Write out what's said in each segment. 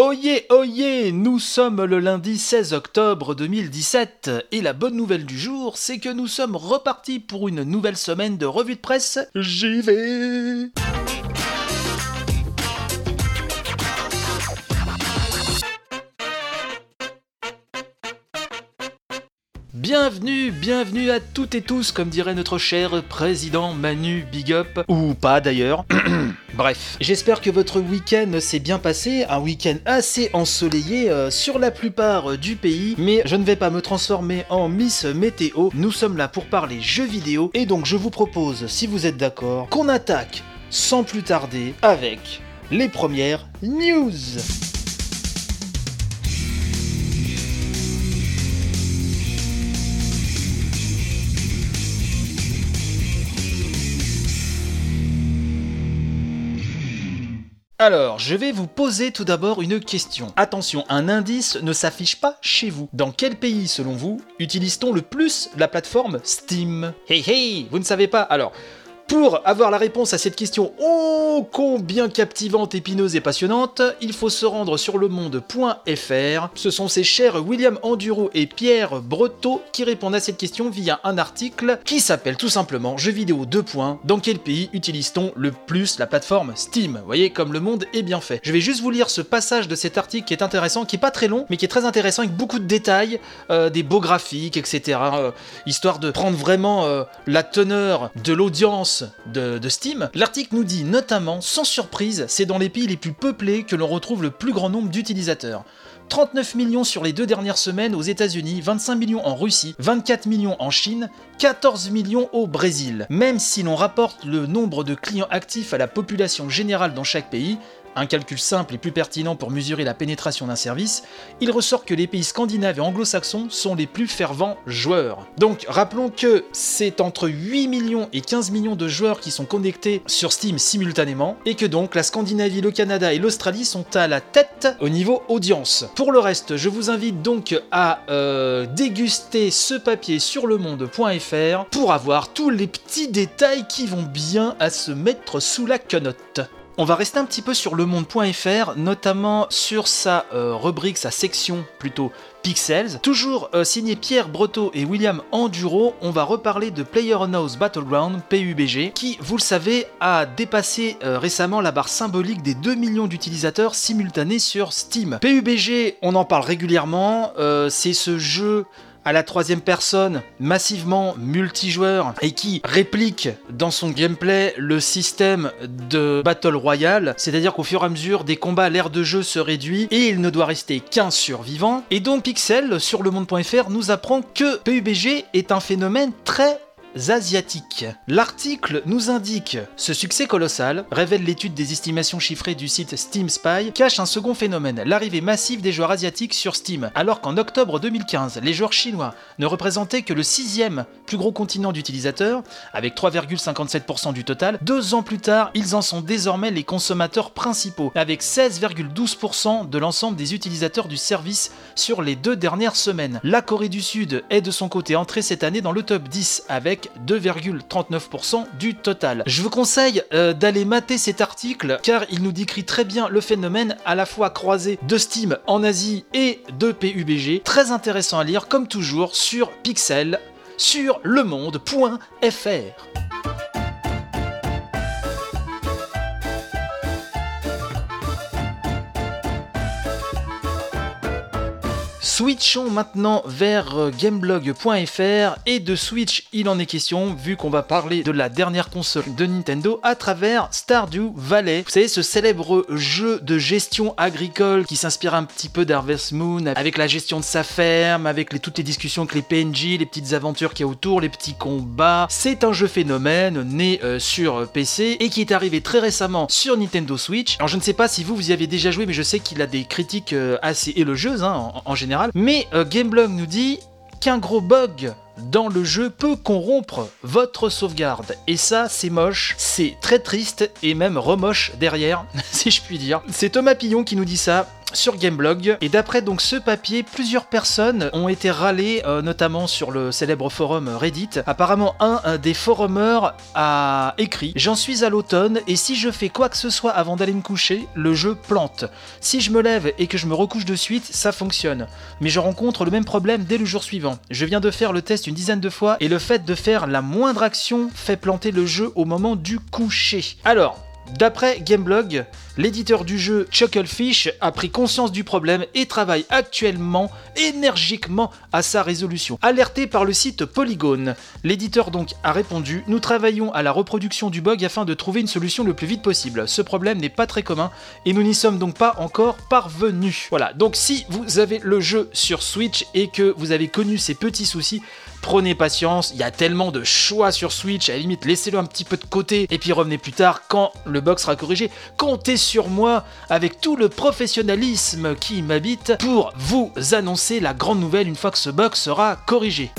Oyez, oyez, nous sommes le lundi 16 octobre 2017 et la bonne nouvelle du jour, c'est que nous sommes repartis pour une nouvelle semaine de revue de presse. J'y vais Bienvenue, bienvenue à toutes et tous, comme dirait notre cher président Manu Big Up, ou pas d'ailleurs. Bref, j'espère que votre week-end s'est bien passé, un week-end assez ensoleillé euh, sur la plupart euh, du pays, mais je ne vais pas me transformer en Miss Météo, nous sommes là pour parler jeux vidéo, et donc je vous propose, si vous êtes d'accord, qu'on attaque sans plus tarder avec les premières news. Alors, je vais vous poser tout d'abord une question. Attention, un indice ne s'affiche pas chez vous. Dans quel pays, selon vous, utilise-t-on le plus la plateforme Steam? Hey hey, vous ne savez pas Alors, pour avoir la réponse à cette question ô combien captivante, épineuse et passionnante, il faut se rendre sur le monde.fr. Ce sont ces chers William Enduro et Pierre Breteau qui répondent à cette question via un article qui s'appelle tout simplement Jeux vidéo 2. Dans quel pays utilise-t-on le plus la plateforme Steam? Vous voyez comme le monde est bien fait. Je vais juste vous lire ce passage de cet article qui est intéressant, qui est pas très long, mais qui est très intéressant avec beaucoup de détails, euh, des beaux graphiques, etc. euh, histoire de prendre vraiment euh, la teneur de l'audience de, de Steam, l'article nous dit notamment, sans surprise, c'est dans les pays les plus peuplés que l'on retrouve le plus grand nombre d'utilisateurs. 39 millions sur les deux dernières semaines aux États-Unis, 25 millions en Russie, 24 millions en Chine, 14 millions au Brésil. Même si l'on rapporte le nombre de clients actifs à la population générale dans chaque pays, un calcul simple et plus pertinent pour mesurer la pénétration d'un service, il ressort que les pays scandinaves et anglo-saxons sont les plus fervents joueurs. Donc rappelons que c'est entre 8 millions et 15 millions de joueurs qui sont connectés sur Steam simultanément, et que donc la Scandinavie, le Canada et l'Australie sont à la tête au niveau audience. Pour le reste, je vous invite donc à euh, déguster ce papier sur le monde.fr pour avoir tous les petits détails qui vont bien à se mettre sous la quenotte. On va rester un petit peu sur le monde.fr, notamment sur sa euh, rubrique, sa section plutôt Pixels. Toujours euh, signé Pierre Breteau et William Enduro, on va reparler de PlayerUnknown's Battleground, PUBG, qui, vous le savez, a dépassé euh, récemment la barre symbolique des 2 millions d'utilisateurs simultanés sur Steam. PUBG, on en parle régulièrement, c'est ce jeu à la troisième personne, massivement multijoueur, et qui réplique dans son gameplay le système de Battle Royale, c'est-à-dire qu'au fur et à mesure des combats, l'aire de jeu se réduit et il ne doit rester qu'un survivant. Et donc Pixel, sur le monde.fr, nous apprend que PUBG est un phénomène très asiatiques. L'article nous indique ce succès colossal, révèle l'étude des estimations chiffrées du site Steam Spy, cache un second phénomène, l'arrivée massive des joueurs asiatiques sur Steam, alors qu'en octobre 2015, les joueurs chinois ne représentaient que le sixième plus gros continent d'utilisateurs, avec 3,57% du total, deux ans plus tard, ils en sont désormais les consommateurs principaux, avec 16,12% de l'ensemble des utilisateurs du service sur les deux dernières semaines. La Corée du Sud est de son côté entrée cette année dans le top 10 avec 2,39% du total. Je vous conseille euh, d'aller mater cet article car il nous décrit très bien le phénomène à la fois croisé de Steam en Asie et de PUBG. Très intéressant à lire comme toujours sur Pixel sur lemonde.fr. Switchons maintenant vers euh, gameblog.fr et de Switch il en est question vu qu'on va parler de la dernière console de Nintendo à travers Stardew Valley. Vous savez ce célèbre jeu de gestion agricole qui s'inspire un petit peu d'Harvest Moon avec la gestion de sa ferme, avec toutes les discussions avec les PNJ, les petites aventures qu'il y a autour, les petits combats. C'est un jeu phénomène né euh, sur PC et qui est arrivé très récemment sur Nintendo Switch. Alors je ne sais pas si vous vous y avez déjà joué mais je sais qu'il a des critiques euh, assez élogieuses hein, en général. Mais euh, Gameblog nous dit qu'un gros bug dans le jeu peut corrompre votre sauvegarde. Et ça, c'est moche, c'est très triste et même remoche derrière, si je puis dire. C'est Thomas Pillon qui nous dit ça. Sur Gameblog. Et d'après donc ce papier, plusieurs personnes ont été râlées, euh, notamment sur le célèbre forum Reddit. Apparemment, un des forumers a écrit J'en suis à l'automne et si je fais quoi que ce soit avant d'aller me coucher, le jeu plante. Si je me lève et que je me recouche de suite, ça fonctionne. Mais je rencontre le même problème dès le jour suivant. Je viens de faire le test une dizaine de fois et le fait de faire la moindre action fait planter le jeu au moment du coucher. Alors, D'après Gameblog, l'éditeur du jeu Chucklefish a pris conscience du problème et travaille actuellement énergiquement à sa résolution. Alerté par le site Polygon, l'éditeur donc a répondu Nous travaillons à la reproduction du bug afin de trouver une solution le plus vite possible. Ce problème n'est pas très commun et nous n'y sommes donc pas encore parvenus. Voilà, donc si vous avez le jeu sur Switch et que vous avez connu ces petits soucis, prenez patience, il y a tellement de choix sur Switch, à la limite laissez-le un petit peu de côté et puis revenez plus tard quand le bug sera corrigé. Comptez sur moi avec tout le professionnalisme qui m'habite pour vous annoncer la grande nouvelle une fois que ce bug sera corrigé.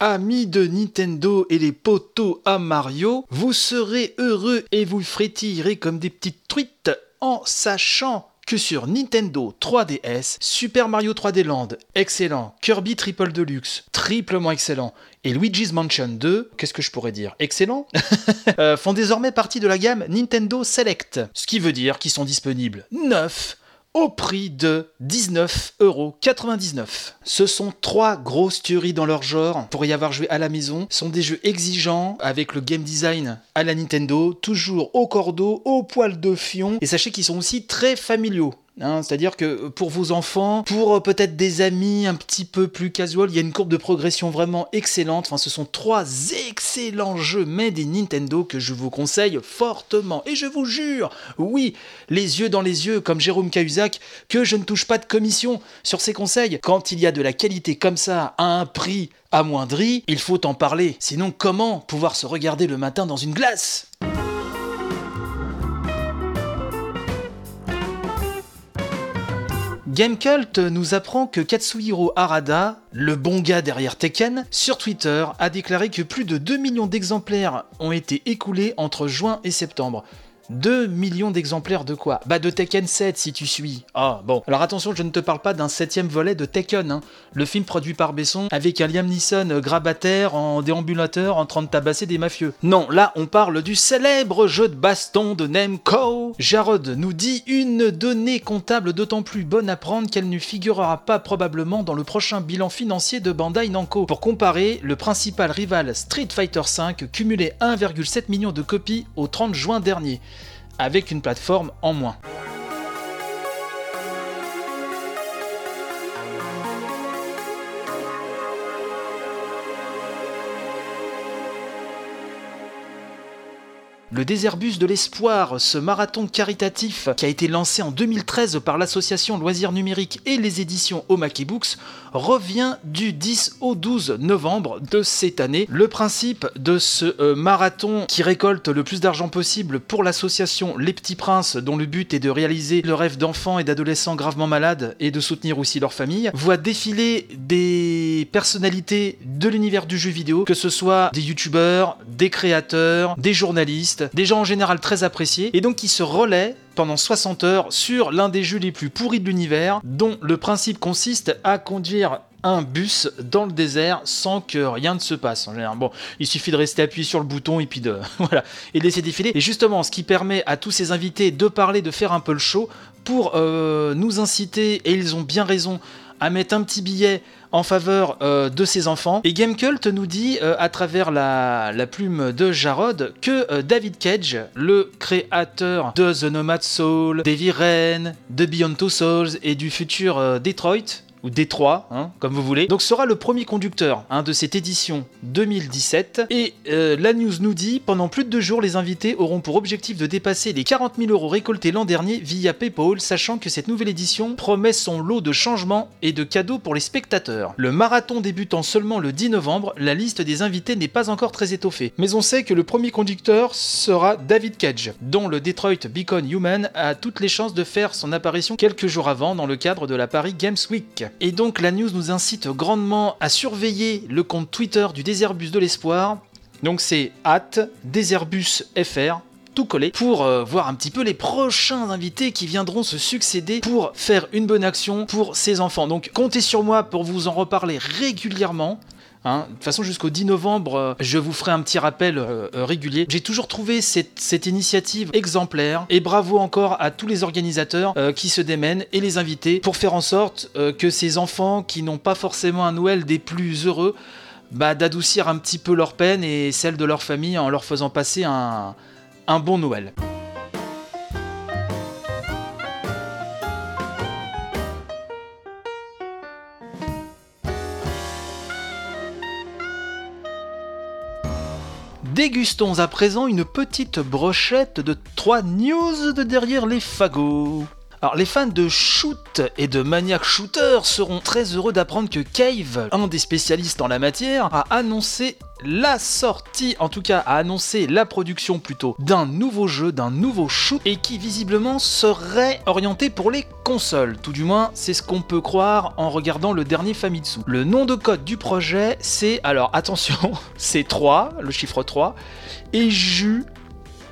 Amis de Nintendo et les poteaux à Mario, vous serez heureux et vous frétillerez comme des petites truites en sachant que sur Nintendo 3DS, Super Mario 3D Land, excellent, Kirby Triple Deluxe, triplement excellent, et Luigi's Mansion 2, qu'est-ce que je pourrais dire Excellent euh, Font désormais partie de la gamme Nintendo Select, ce qui veut dire qu'ils sont disponibles 9 au prix de 19,99€. Ce sont trois grosses tueries dans leur genre. Pour y avoir joué à la maison, ce sont des jeux exigeants avec le game design à la Nintendo, toujours au cordeau, au poil de fion. Et sachez qu'ils sont aussi très familiaux. Hein, c'est-à-dire que pour vos enfants, pour euh, peut-être des amis un petit peu plus casual, il y a une courbe de progression vraiment excellente. Enfin, ce sont trois excellents jeux made in Nintendo que je vous conseille fortement. Et je vous jure, oui, les yeux dans les yeux, comme Jérôme Cahuzac, que je ne touche pas de commission sur ces conseils. Quand il y a de la qualité comme ça, à un prix amoindri, il faut en parler. Sinon, comment pouvoir se regarder le matin dans une glace? Gamecult nous apprend que Katsuhiro Harada, le bon gars derrière Tekken, sur Twitter a déclaré que plus de 2 millions d'exemplaires ont été écoulés entre juin et septembre. 2 millions d'exemplaires de quoi? Bah de Tekken 7 si tu suis. Ah bon. Alors attention, je ne te parle pas d'un septième volet de Tekken, hein. le film produit par Besson avec un Liam Neeson grabataire en déambulateur en train de tabasser des mafieux. Non, là on parle du célèbre jeu de baston de Nemco. Jarod nous dit une donnée comptable d'autant plus bonne à prendre qu'elle ne figurera pas probablement dans le prochain bilan financier de Bandai Namco. Pour comparer, le principal rival Street Fighter V cumulait 1,7 million de copies au 30 juin dernier avec une plateforme en moins. Le Déserbus de l'Espoir, ce marathon caritatif qui a été lancé en 2013 par l'association Loisirs Numériques et les éditions Omake Books, revient du 10 au 12 novembre de cette année. Le principe de ce euh, marathon qui récolte le plus d'argent possible pour l'association Les Petits Princes, dont le but est de réaliser le rêve d'enfants et d'adolescents gravement malades et de soutenir aussi leur famille, voit défiler des personnalités de l'univers du jeu vidéo, que ce soit des youtubeurs, des créateurs, des journalistes, des gens en général très appréciés, et donc qui se relaient pendant 60 heures sur l'un des jeux les plus pourris de l'univers, dont le principe consiste à conduire un bus dans le désert sans que rien ne se passe. En général, bon, il suffit de rester appuyé sur le bouton et puis de voilà et laisser défiler. Et justement, ce qui permet à tous ces invités de parler, de faire un peu le show pour euh, nous inciter et ils ont bien raison à mettre un petit billet en faveur euh, de ses enfants. Et Gamecult nous dit, euh, à travers la, plume de Jarod, que euh, David Cage, le créateur de The Nomad Soul, d'Heavy Rain, de Beyond Two Souls et du futur Detroit, ou Détroit, hein, comme vous voulez. Donc sera le premier conducteur hein, de cette édition 2017. Et euh, la news nous dit, pendant plus de deux jours, les invités auront pour objectif de dépasser les 40 000 euros récoltés l'an dernier via PayPal, sachant que cette nouvelle édition promet son lot de changements et de cadeaux pour les spectateurs. Le marathon débutant seulement le 10 novembre, la liste des invités n'est pas encore très étoffée. Mais on sait que le premier conducteur sera David Cage, dont le Detroit Beacon Human a toutes les chances de faire son apparition quelques jours avant dans le cadre de la Paris Games Week. Et donc la news nous incite grandement à surveiller le compte Twitter du Déserbus de l'Espoir. Donc c'est at DéserBusFR tout collé pour euh, voir un petit peu les prochains invités qui viendront se succéder pour faire une bonne action pour ces enfants. Donc comptez sur moi pour vous en reparler régulièrement. Hein. De toute façon, jusqu'au 10 novembre, euh, je vous ferai un petit rappel euh, euh, régulier. J'ai toujours trouvé cette, initiative exemplaire et bravo encore à tous les organisateurs qui se démènent et les invités pour faire en sorte que ces enfants qui n'ont pas forcément un Noël des plus heureux, bah, d'adoucir un petit peu leur peine et celle de leur famille en leur faisant passer un bon Noël. Dégustons à présent une petite brochette de 3 news de derrière les fagots. Alors les fans de shoot et de maniac shooter seront très heureux d'apprendre que Cave, un des spécialistes en la matière, a annoncé la sortie, en tout cas a annoncé la production plutôt d'un nouveau jeu, d'un nouveau shoot et qui visiblement serait orienté pour les consoles. Tout du moins, c'est ce qu'on peut croire en regardant le dernier Famitsu. Le nom de code du projet, c'est alors attention, c'est 3, le chiffre 3 et Ju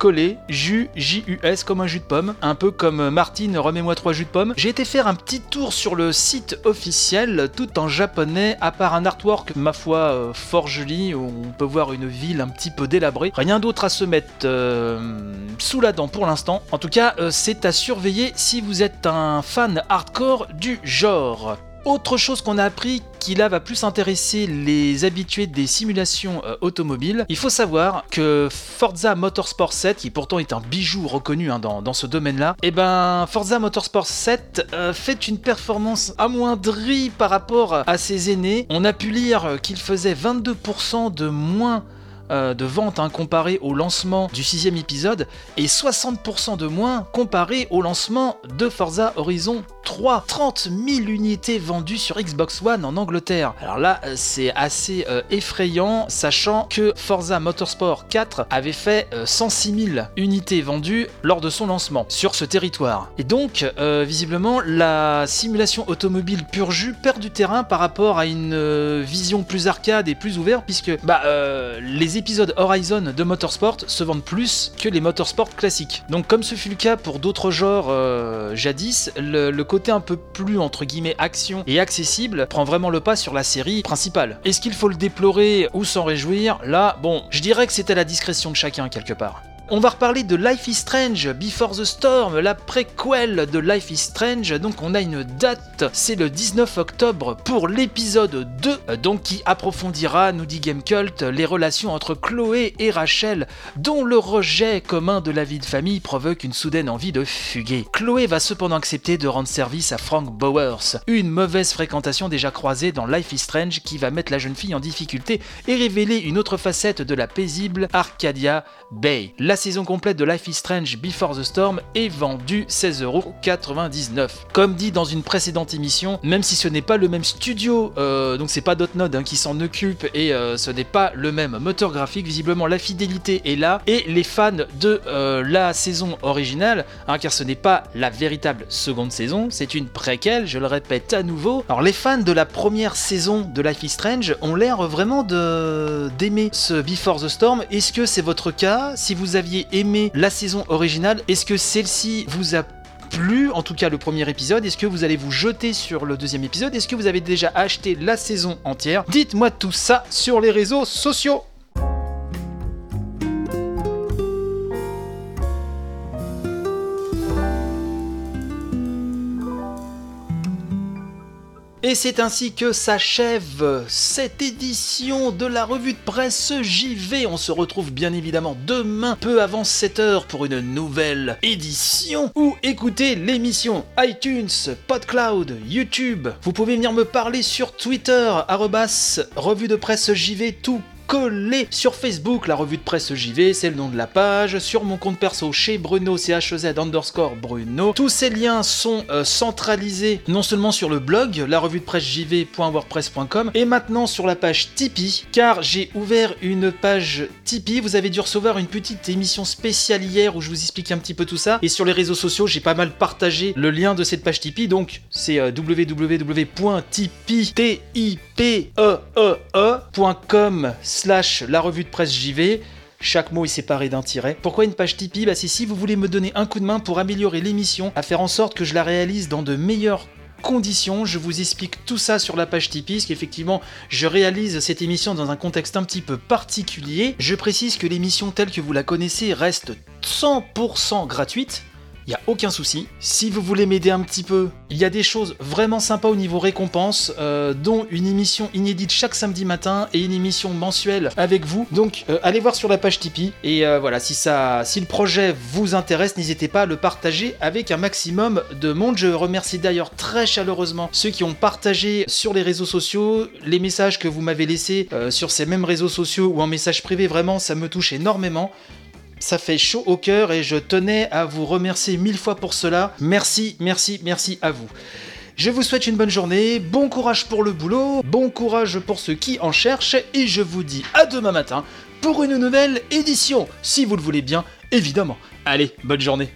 collé, jus, J-U-S, comme un jus de pomme, un peu comme Martine, remets-moi trois jus de pomme. J'ai été faire un petit tour sur le site officiel, tout en japonais, à part un artwork, ma foi, euh, fort joli, où on peut voir une ville un petit peu délabrée. Rien d'autre à se mettre euh, sous la dent pour l'instant. En tout cas, euh, c'est à surveiller si vous êtes un fan hardcore du genre. Autre chose qu'on a appris qui là va plus intéresser les habitués des simulations euh, automobiles, il faut savoir que Forza Motorsport 7, qui pourtant est un bijou reconnu hein, dans, ce domaine-là, et eh ben Forza Motorsport 7 euh, fait une performance amoindrie par rapport à ses aînés. On a pu lire qu'il faisait 22% de moins euh, de ventes hein, comparé au lancement du sixième épisode et 60% de moins comparé au lancement de Forza Horizon 3. 30 000 unités vendues sur Xbox One en Angleterre. Alors là, euh, c'est assez euh, effrayant, sachant que Forza Motorsport 4 avait fait 106 000 unités vendues lors de son lancement sur ce territoire. Et donc, visiblement, la simulation automobile pur jus perd du terrain par rapport à une vision plus arcade et plus ouverte, puisque bah, les épisodes Horizon de Motorsport se vendent plus que les Motorsport classiques. Donc comme ce fut le cas pour d'autres genres euh, jadis, le, côté un peu plus entre guillemets action et accessible prend vraiment le pas sur la série principale. Est-ce qu'il faut le déplorer ou s'en réjouir? Là, bon, je dirais que c'était la discrétion de chacun quelque part. On va reparler de Life is Strange, Before the Storm, la préquelle de Life is Strange. Donc on a une date, c'est le 19 octobre pour l'épisode 2, donc qui approfondira, nous dit Game Cult, les relations entre Chloé et Rachel, dont le rejet commun de la vie de famille provoque une soudaine envie de fuguer. Chloé va cependant accepter de rendre service à Frank Bowers, une mauvaise fréquentation déjà croisée dans Life is Strange qui va mettre la jeune fille en difficulté et révéler une autre facette de la paisible Arcadia Bay. Saison complète de Life is Strange Before the Storm est vendue 16,99€. Comme dit dans une précédente émission, même si ce n'est pas le même studio, euh, donc c'est pas Dotnod hein, qui s'en occupe et euh, ce n'est pas le même moteur graphique, visiblement la fidélité est là et les fans de euh, la saison originale, hein, car ce n'est pas la véritable seconde saison, c'est une préquelle, je le répète à nouveau. Alors les fans de la première saison de Life is Strange ont l'air vraiment d'aimer ce Before the Storm. Est-ce que c'est votre cas? Si vous aviez aimé la saison originale, est-ce que celle-ci vous a plu, en tout cas le premier épisode? Est-ce que vous allez vous jeter sur le deuxième épisode? Est-ce que vous avez déjà acheté la saison entière? Dites-moi tout ça sur les réseaux sociaux Et c'est ainsi que s'achève cette édition de la revue de presse JV. On se retrouve bien évidemment demain, peu avant 7h, pour une nouvelle édition ou écoutez l'émission iTunes, PodCloud, YouTube. Vous pouvez venir me parler sur Twitter, revue de presse JV tout collé sur Facebook, la revue de presse JV, c'est le nom de la page, sur mon compte perso chez Bruno, CHZ underscore Bruno. Tous ces liens sont euh, centralisés non seulement sur le blog, la revue de presse JV.wordpress.com, et maintenant sur la page Tipeee, car j'ai ouvert une page Tipeee. Vous avez dû recevoir une petite émission spéciale hier où je vous explique un petit peu tout ça, et sur les réseaux sociaux, j'ai pas mal partagé le lien de cette page Tipeee, donc c'est euh, slash la revue de presse JV. Chaque mot est séparé d'un tiret. Pourquoi une page Tipeee? Bah c'est si vous voulez me donner un coup de main pour améliorer l'émission, à faire en sorte que je la réalise dans de meilleures conditions. Je vous explique tout ça sur la page Tipeee, parce qu'effectivement, je réalise cette émission dans un contexte un petit peu particulier. Je précise que l'émission telle que vous la connaissez reste 100% gratuite il n'y a aucun souci. Si vous voulez m'aider un petit peu, il y a des choses vraiment sympas au niveau récompense, euh, dont une émission inédite chaque samedi matin et une émission mensuelle avec vous. Donc euh, allez voir sur la page Tipeee et euh, voilà, si si le projet vous intéresse, n'hésitez pas à le partager avec un maximum de monde. Je remercie d'ailleurs très chaleureusement ceux qui ont partagé sur les réseaux sociaux les messages que vous m'avez laissés sur ces mêmes réseaux sociaux ou en message privé. Vraiment, ça me touche énormément. Ça fait chaud au cœur et je tenais à vous remercier mille fois pour cela. Merci, merci, merci à vous. Je vous souhaite une bonne journée, bon courage pour le boulot, bon courage pour ceux qui en cherchent et je vous dis à demain matin pour une nouvelle édition, si vous le voulez bien, évidemment. Allez, bonne journée.